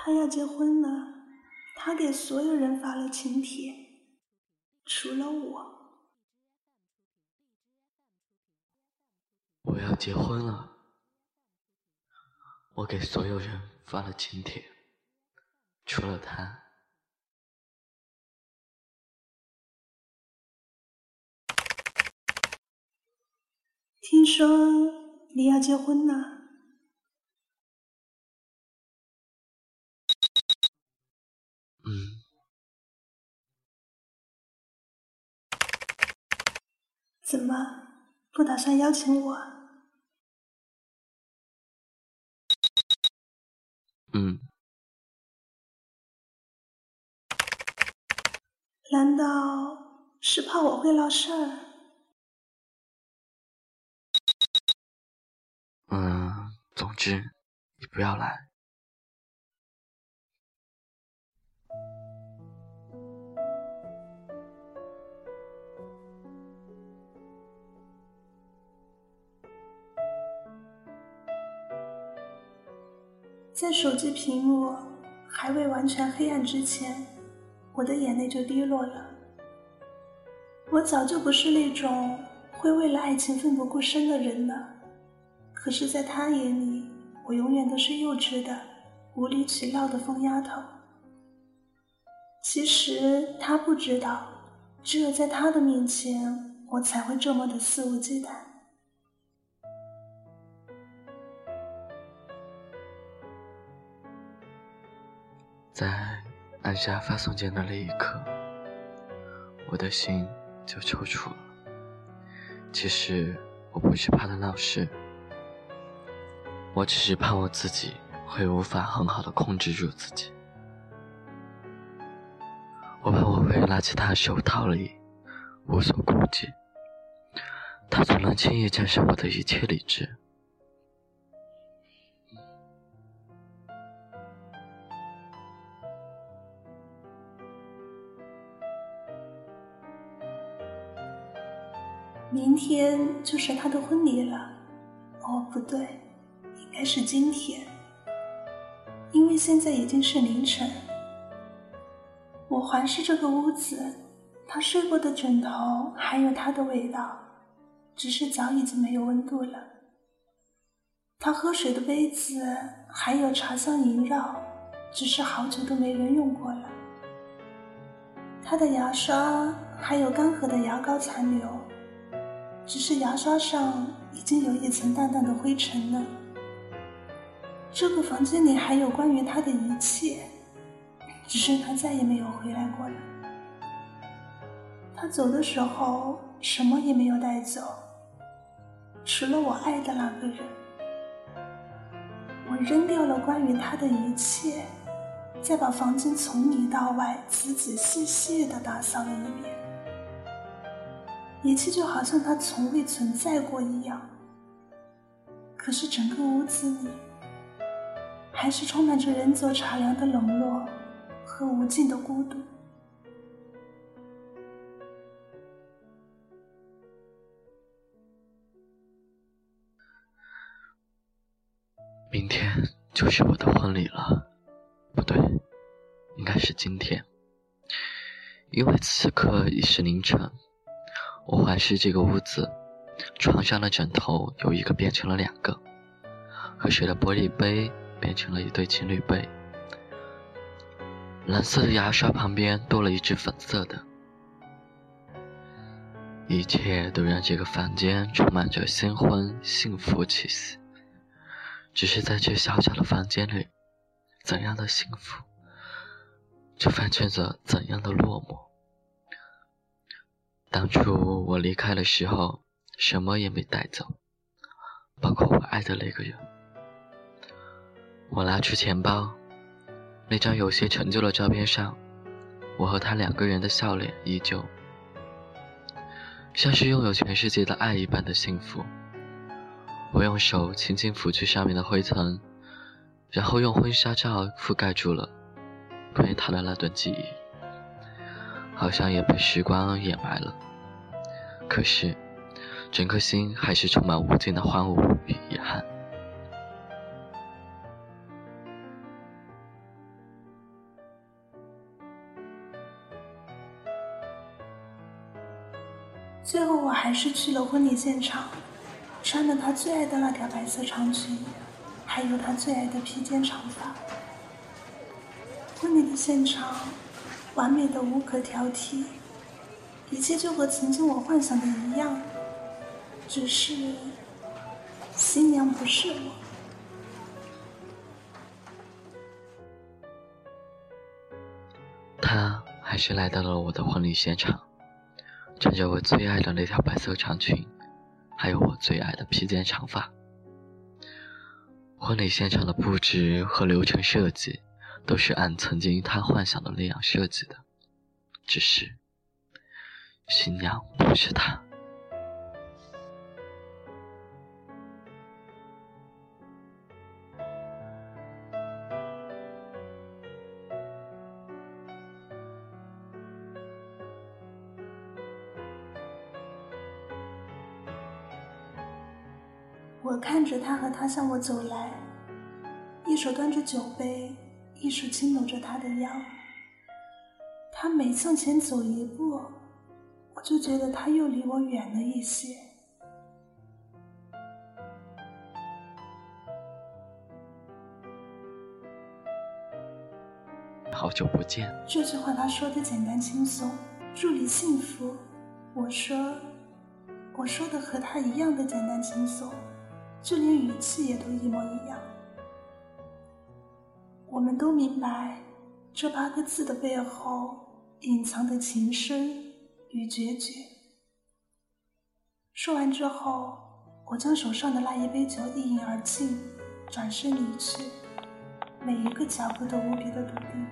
他要结婚了，他给所有人发了请帖，除了我。我要结婚了，我给所有人发了请帖，除了他。听说你要结婚了。怎么不打算邀请我？嗯，难道是怕我会闹事儿？嗯，总之，你不要来。在手机屏幕还未完全黑暗之前，我的眼泪就滴落了。我早就不是那种会为了爱情奋不顾身的人了，可是，在他眼里，我永远都是幼稚的、无理取闹的疯丫头。其实他不知道，只有在他的面前，我才会这么的肆无忌惮。在按下发送键的那一刻，我的心就抽搐了。其实我不是怕他闹事，我只是怕我自己会无法很好的控制住自己。我怕我会拿起他的手套里，无所顾忌。他总能轻易战胜我的一切理智。明天就是他的婚礼了，哦，不对，应该是今天，因为现在已经是凌晨。我环视这个屋子，他睡过的枕头还有他的味道，只是早已经没有温度了。他喝水的杯子还有茶香萦绕，只是好久都没人用过了。他的牙刷还有干涸的牙膏残留。只是牙刷上已经有一层淡淡的灰尘了。这个房间里还有关于他的一切，只是他再也没有回来过了。他走的时候什么也没有带走，除了我爱的那个人。我扔掉了关于他的一切，再把房间从里到外仔仔细细的打扫了一遍。一切就好像它从未存在过一样，可是整个屋子里还是充满着人走茶凉的冷落和无尽的孤独。明天就是我的婚礼了，不对，应该是今天，因为此刻已是凌晨。我环视这个屋子，床上的枕头有一个变成了两个，喝水的玻璃杯变成了一对情侣杯，蓝色的牙刷旁边多了一只粉色的，一切都让这个房间充满着新婚幸福气息。只是在这小小的房间里，怎样的幸福，就反衬着怎样的落寞。当初我离开的时候，什么也没带走，包括我爱的那个人。我拿出钱包，那张有些陈旧的照片上，我和他两个人的笑脸依旧，像是拥有全世界的爱一般的幸福。我用手轻轻拂去上面的灰尘，然后用婚纱照覆盖住了关于他的那段记忆。好像也被时光掩埋了，可是整颗心还是充满无尽的荒芜与遗憾。最后我还是去了婚礼现场穿着她最爱的那条白色长裙还有她最爱的披肩长发。婚礼的现场完美的无可挑剔。一切就和曾经我幻想的一样，只是新娘不是我。他还是来到了我的婚礼现场。穿着我最爱的那条白色长裙，还有我最爱的披肩长发。婚礼现场的布置和流程设计，都是按曾经他幻想的那样设计的，只是新娘不是他。我看着他和他向我走来，一手端着酒杯，一手轻搂着他的腰。他每向前走一步，我就觉得他又离我远了一些。好久不见。这句话他说的简单轻松，祝你幸福。我说，我说的和他一样的简单轻松。就连语气也都一模一样。我们都明白这八个字的背后隐藏的情深与决绝。说完之后，我将手上的那一杯酒一饮而尽，转身离去，每一个脚步都无比的笃定。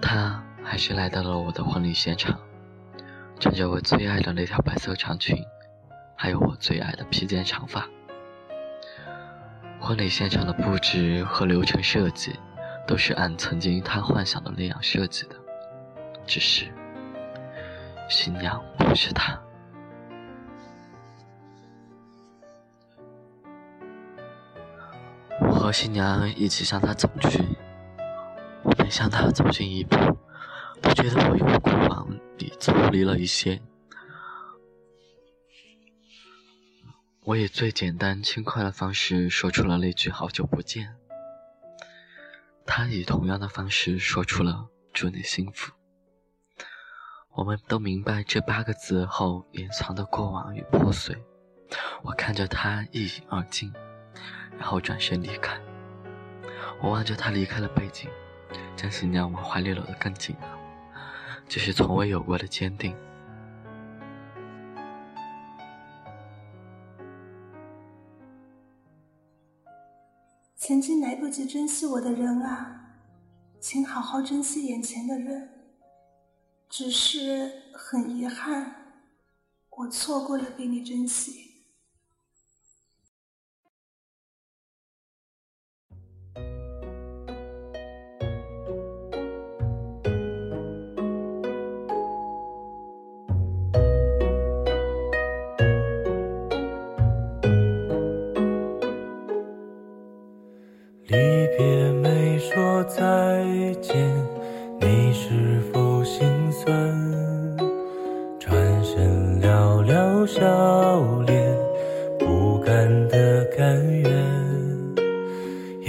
他还是来到了我的婚礼现场，穿着我最爱的那条白色长裙，还有我最爱的披肩长发。婚礼现场的布置和流程设计，都是按曾经他幻想的那样设计的，只是新娘不是他。我和新娘一起向他走去。我每向他走近一步，都觉得我与过往里抽离了一些。我以最简单轻快的方式说出了那句“好久不见”，他以同样的方式说出了“祝你幸福”。我们都明白这八个字后隐藏的过往与破碎。我看着他一饮而尽，然后转身离开。我望着他离开的背景。将新娘往怀里搂得更紧了，这是从未有过的坚定。曾经来不及珍惜我的人啊，请好好珍惜眼前的人。只是很遗憾，我错过了被你珍惜。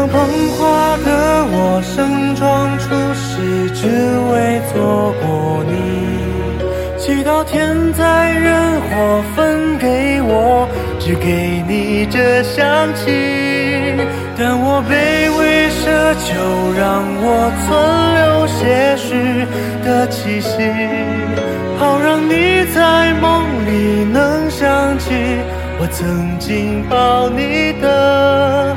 像捧花的我，盛装出席，只为错过你。祈祷天灾人祸分给我，只给你这香气。但我卑微奢求，让我存留些许的气息，好让你在梦里能想起。我曾经抱你的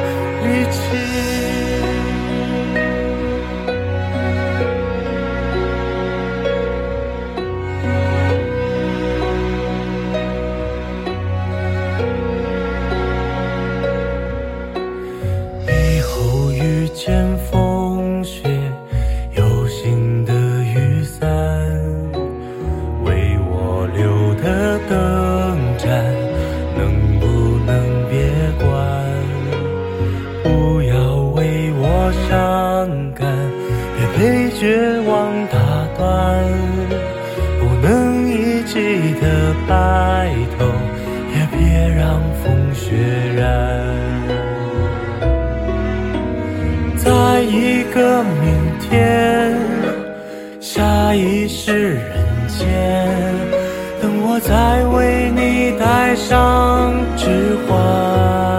被绝望打断。不能一起的白头，也别让风雪染。在一个明天，下一世人间，等我再为你戴上指环。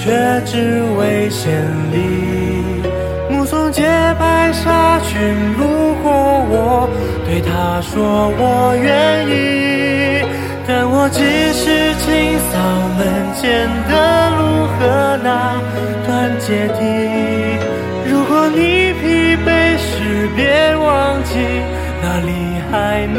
却只为献礼。目送洁白纱裙路过我，对他说我愿意。但我只是清扫门前的路和那段阶梯。如果你疲惫时，别忘记哪里还能